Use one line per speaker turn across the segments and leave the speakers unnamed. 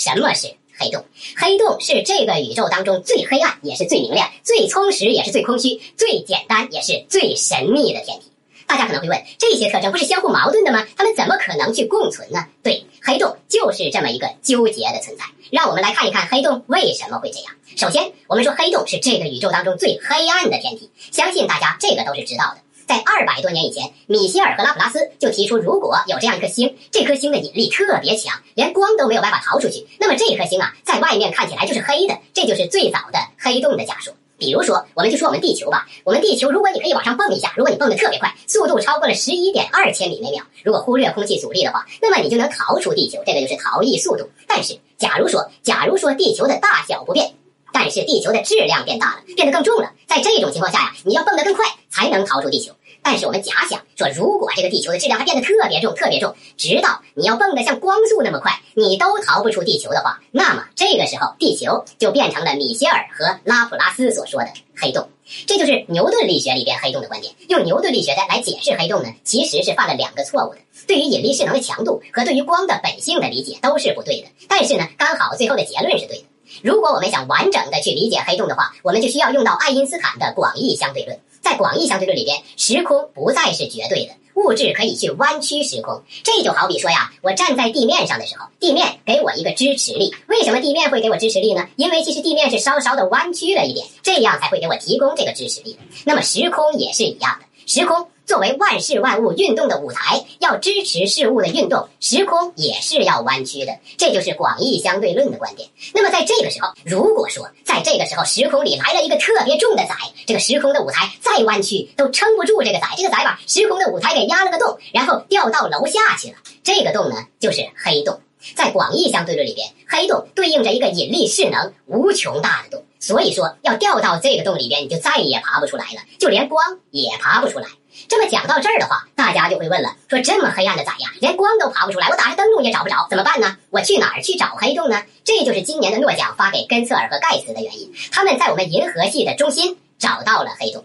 什么是黑洞？黑洞是这个宇宙当中最黑暗，也是最明亮、最充实，也是最空虚、最简单，也是最神秘的天体。大家可能会问，这些特征不是相互矛盾的吗？它们怎么可能去共存呢？对，黑洞就是这么一个纠结的存在。让我们来看一看黑洞为什么会这样。首先，我们说黑洞是这个宇宙当中最黑暗的天体，相信大家这个都是知道的。在二百多年以前，米歇尔和拉普拉斯就提出，如果有这样一颗星，这颗星的引力特别强，连光都没有办法逃出去，那么这颗星啊，在外面看起来就是黑的，这就是最早的黑洞的假说。比如说，我们就说我们地球吧。我们地球，如果你可以往上蹦一下，如果你蹦得特别快，速度超过了十一点二千米每秒，如果忽略空气阻力的话，那么你就能逃出地球，这个就是逃逸速度。但是，假如说，假如说地球的大小不变，但是地球的质量变大了，变得更重了，在这种情况下呀，你要蹦得更快，才能逃出地球。但是我们假想说，如果这个地球的质量它变得特别重、特别重，直到你要蹦得像光速那么快，你都逃不出地球的话，那么这个时候地球就变成了米歇尔和拉普拉斯所说的黑洞。这就是牛顿力学里边黑洞的观点。用牛顿力学的来解释黑洞呢，其实是犯了两个错误的。对于引力势能的强度和对于光的本性的理解都是不对的。但是呢，刚好最后的结论是对的。如果我们想完整的去理解黑洞的话，我们就需要用到爱因斯坦的广义相对论。在广义相对论里边，时空不再是绝对的，物质可以去弯曲时空。这就好比说呀，我站在地面上的时候，地面给我一个支持力。为什么地面会给我支持力呢？因为其实地面是稍稍的弯曲了一点，这样才会给我提供这个支持力。那么时空也是一样的，时空。作为万事万物运动的舞台，要支持事物的运动，时空也是要弯曲的。这就是广义相对论的观点。那么在这个时候，如果说在这个时候时空里来了一个特别重的载，这个时空的舞台再弯曲都撑不住这个载，这个载把时空的舞台给压了个洞，然后掉到楼下去了。这个洞呢，就是黑洞。在广义相对论里边，黑洞对应着一个引力势能无穷大的洞，所以说要掉到这个洞里边，你就再也爬不出来了，就连光也爬不出来。这么讲到这儿的话，大家就会问了：说这么黑暗的咋样，连光都爬不出来，我打着灯笼也找不着，怎么办呢？我去哪儿去找黑洞呢？这就是今年的诺奖发给根策尔和盖茨的原因。他们在我们银河系的中心找到了黑洞。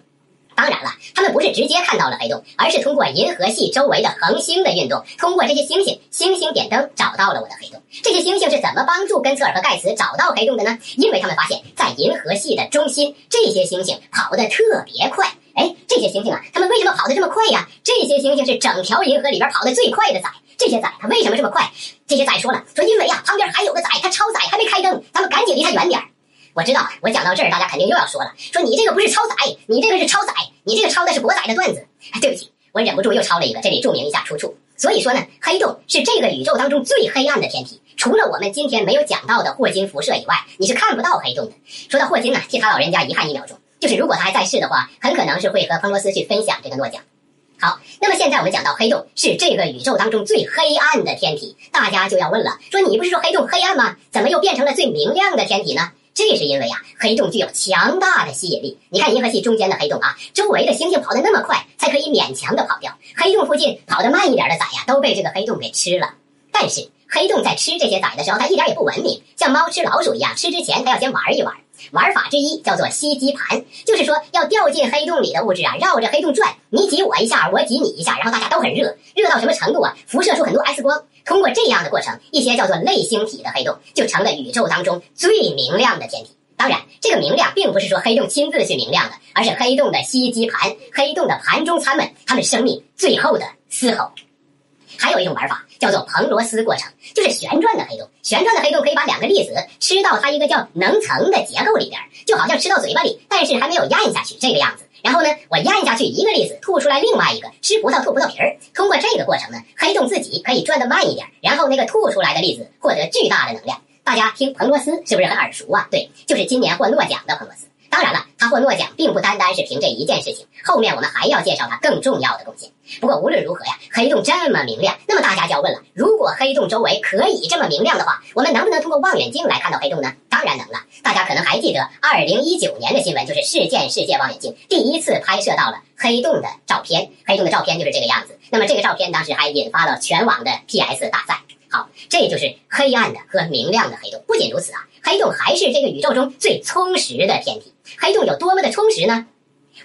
当然了，他们不是直接看到了黑洞，而是通过银河系周围的恒星的运动，通过这些星星星星点灯，找到了我的黑洞。这些星星是怎么帮助根策尔和盖茨找到黑洞的呢？因为他们发现，在银河系的中心，这些星星跑得特别快。哎，这些星星啊，他们为什么跑得这么快呀？这些星星是整条银河里边跑得最快的载。这些载它为什么这么快？这些载说了，说因为呀，旁边还有个载，它超载还没开灯，咱们赶紧离它远点儿。我知道，我讲到这儿，大家肯定又要说了，说你这个不是超载，你这个是超载，你这个抄的是国载的段子。对不起，我忍不住又抄了一个，这里注明一下出处。所以说呢，黑洞是这个宇宙当中最黑暗的天体，除了我们今天没有讲到的霍金辐射以外，你是看不到黑洞的。说到霍金呢，替他老人家遗憾一秒钟。就是如果他还在世的话，很可能是会和彭罗斯去分享这个诺奖。好，那么现在我们讲到黑洞是这个宇宙当中最黑暗的天体，大家就要问了：说你不是说黑洞黑暗吗？怎么又变成了最明亮的天体呢？这是因为呀，黑洞具有强大的吸引力。你看银河系中间的黑洞啊，周围的星星跑得那么快，才可以勉强的跑掉。黑洞附近跑得慢一点的崽呀，都被这个黑洞给吃了。但是黑洞在吃这些崽的时候，它一点也不文明，像猫吃老鼠一样，吃之前它要先玩一玩。玩法之一叫做吸积盘，就是说要掉进黑洞里的物质啊，绕着黑洞转，你挤我一下，我挤你一下，然后大家都很热，热到什么程度啊？辐射出很多 X 光。通过这样的过程，一些叫做类星体的黑洞就成了宇宙当中最明亮的天体。当然，这个明亮并不是说黑洞亲自去明亮的，而是黑洞的吸积盘、黑洞的盘中餐们，他们生命最后的嘶吼。还有一种玩法叫做彭罗斯过程，就是旋转的黑洞。旋转的黑洞可以把两个粒子吃到它一个叫能层的结构里边，就好像吃到嘴巴里，但是还没有咽下去这个样子。然后呢，我咽下去一个粒子，吐出来另外一个，吃葡萄吐葡萄皮儿。通过这个过程呢，黑洞自己可以转得慢一点，然后那个吐出来的粒子获得巨大的能量。大家听彭罗斯是不是很耳熟啊？对，就是今年获诺奖的彭罗斯。当然了，他获诺奖并不单单是凭这一件事情，后面我们还要介绍他更重要的贡献。不过无论如何呀，黑洞这么明亮，那么大家就要问了：如果黑洞周围可以这么明亮的话，我们能不能通过望远镜来看到黑洞呢？当然能了。大家可能还记得二零一九年的新闻，就是事件世界望远镜第一次拍摄到了黑洞的照片，黑洞的照片就是这个样子。那么这个照片当时还引发了全网的 PS 大赛。好，这就是黑暗的和明亮的黑洞。不仅如此啊，黑洞还是这个宇宙中最充实的天体。黑洞有多么的充实呢？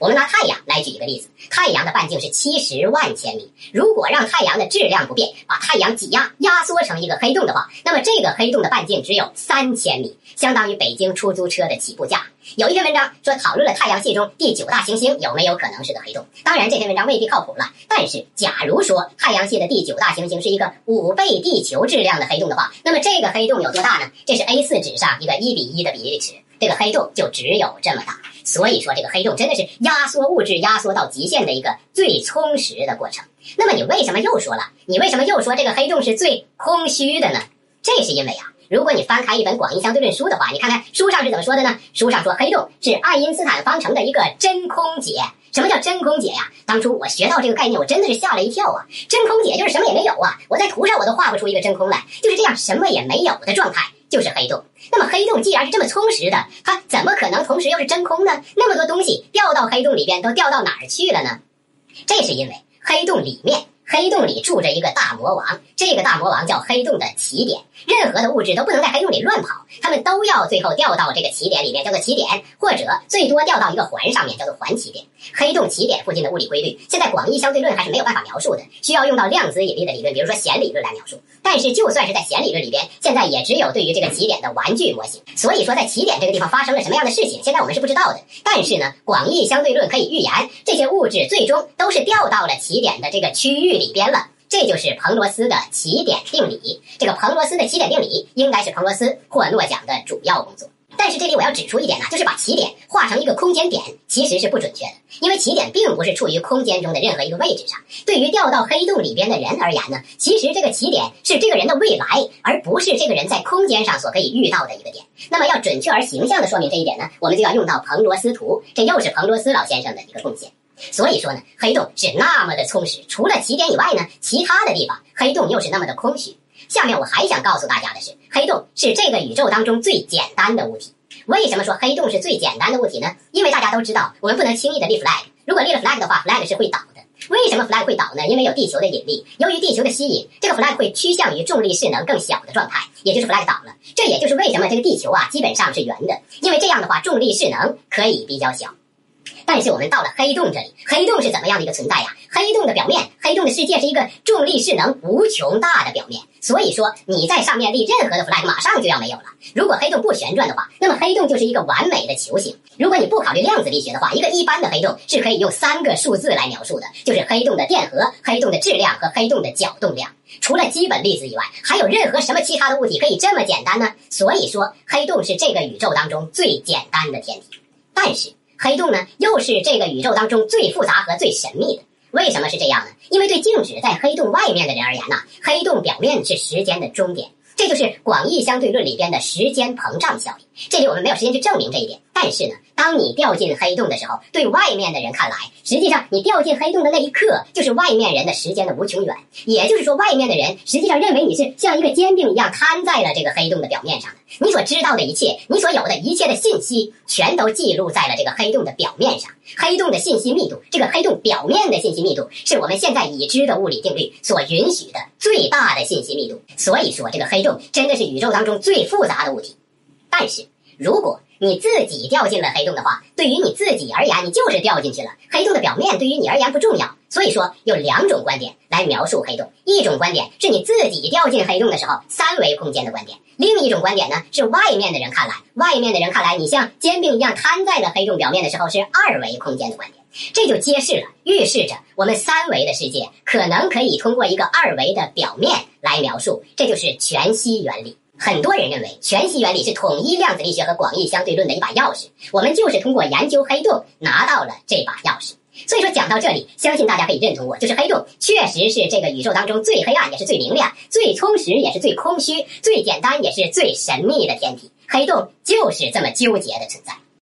我们拿太阳来举一个例子，太阳的半径是七十万千米。如果让太阳的质量不变，把太阳挤压压缩成一个黑洞的话，那么这个黑洞的半径只有三千米，相当于北京出租车的起步价。有一篇文章说讨论了太阳系中第九大行星有没有可能是个黑洞，当然这篇文章未必靠谱了。但是假如说太阳系的第九大行星是一个五倍地球质量的黑洞的话，那么这个黑洞有多大呢？这是 A4 纸上一个一比一的比例尺，这个黑洞就只有这么大。所以说这个黑洞真的是压缩物质压缩到极限的一个最充实的过程。那么你为什么又说了？你为什么又说这个黑洞是最空虚的呢？这是因为啊。如果你翻开一本广义相对论书的话，你看看书上是怎么说的呢？书上说黑洞是爱因斯坦方程的一个真空解。什么叫真空解呀？当初我学到这个概念，我真的是吓了一跳啊！真空解就是什么也没有啊！我在图上我都画不出一个真空来，就是这样什么也没有的状态就是黑洞。那么黑洞既然是这么充实的，它怎么可能同时又是真空呢？那么多东西掉到黑洞里边都掉到哪儿去了呢？这是因为黑洞里面。黑洞里住着一个大魔王，这个大魔王叫黑洞的起点。任何的物质都不能在黑洞里乱跑，它们都要最后掉到这个起点里面，叫做起点，或者最多掉到一个环上面，叫做环起点。黑洞起点附近的物理规律，现在广义相对论还是没有办法描述的，需要用到量子引力的理论，比如说弦理论来描述。但是就算是在弦理论里边，现在也只有对于这个起点的玩具模型。所以说，在起点这个地方发生了什么样的事情，现在我们是不知道的。但是呢，广义相对论可以预言，这些物质最终都是掉到了起点的这个区域里边了。这就是彭罗斯的起点定理。这个彭罗斯的起点定理应该是彭罗斯获诺奖的主要工作。但是这里我要指出一点呢，就是把起点画成一个空间点其实是不准确的，因为起点并不是处于空间中的任何一个位置上。对于掉到黑洞里边的人而言呢，其实这个起点是这个人的未来，而不是这个人在空间上所可以遇到的一个点。那么要准确而形象的说明这一点呢，我们就要用到彭罗斯图，这又是彭罗斯老先生的一个贡献。所以说呢，黑洞是那么的充实，除了起点以外呢，其他的地方黑洞又是那么的空虚。下面我还想告诉大家的是，黑洞是这个宇宙当中最简单的物体。为什么说黑洞是最简单的物体呢？因为大家都知道，我们不能轻易的立 flag，如果立了 flag 的话，flag 是会倒的。为什么 flag 会倒呢？因为有地球的引力，由于地球的吸引，这个 flag 会趋向于重力势能更小的状态，也就是 flag 倒了。这也就是为什么这个地球啊基本上是圆的，因为这样的话重力势能可以比较小。但是我们到了黑洞这里，黑洞是怎么样的一个存在呀？黑洞的表面，黑洞的世界是一个重力势能无穷大的表面，所以说你在上面立任何的 flag，马上就要没有了。如果黑洞不旋转的话，那么黑洞就是一个完美的球形。如果你不考虑量子力学的话，一个一般的黑洞是可以用三个数字来描述的，就是黑洞的电荷、黑洞的质量和黑洞的角动量。除了基本粒子以外，还有任何什么其他的物体可以这么简单呢？所以说，黑洞是这个宇宙当中最简单的天体。但是。黑洞呢，又是这个宇宙当中最复杂和最神秘的。为什么是这样呢？因为对静止在黑洞外面的人而言呢，黑洞表面是时间的终点。这就是广义相对论里边的时间膨胀效应。这里我们没有时间去证明这一点，但是呢，当你掉进黑洞的时候，对外面的人看来，实际上你掉进黑洞的那一刻，就是外面人的时间的无穷远。也就是说，外面的人实际上认为你是像一个煎饼一样摊在了这个黑洞的表面上的。你所知道的一切，你所有的一切的信息，全都记录在了这个黑洞的表面上。黑洞的信息密度，这个黑洞表面的信息密度，是我们现在已知的物理定律所允许的最大的信息密度。所以说，这个黑洞。真的是宇宙当中最复杂的物体，但是如果你自己掉进了黑洞的话，对于你自己而言，你就是掉进去了。黑洞的表面对于你而言不重要。所以说，有两种观点来描述黑洞：一种观点是你自己掉进黑洞的时候三维空间的观点；另一种观点呢，是外面的人看来，外面的人看来，你像煎饼一样摊在了黑洞表面的时候是二维空间的观点。这就揭示了、预示着我们三维的世界可能可以通过一个二维的表面来描述，这就是全息原理。很多人认为全息原理是统一量子力学和广义相对论的一把钥匙，我们就是通过研究黑洞拿到了这把钥匙。所以说，讲到这里，相信大家可以认同我，就是黑洞确实是这个宇宙当中最黑暗，也是最明亮、最充实，也是最空虚、最简单，也是最神秘的天体。黑洞就是这么纠结的存在。